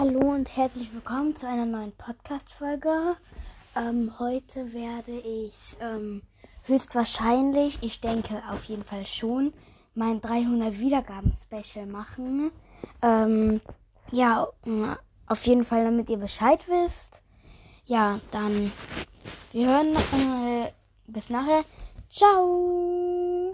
Hallo und herzlich willkommen zu einer neuen Podcast-Folge. Ähm, heute werde ich ähm, höchstwahrscheinlich, ich denke auf jeden Fall schon, mein 300 Wiedergaben-Special machen. Ähm, ja, mm, auf jeden Fall, damit ihr Bescheid wisst. Ja, dann wir hören äh, bis nachher. Ciao!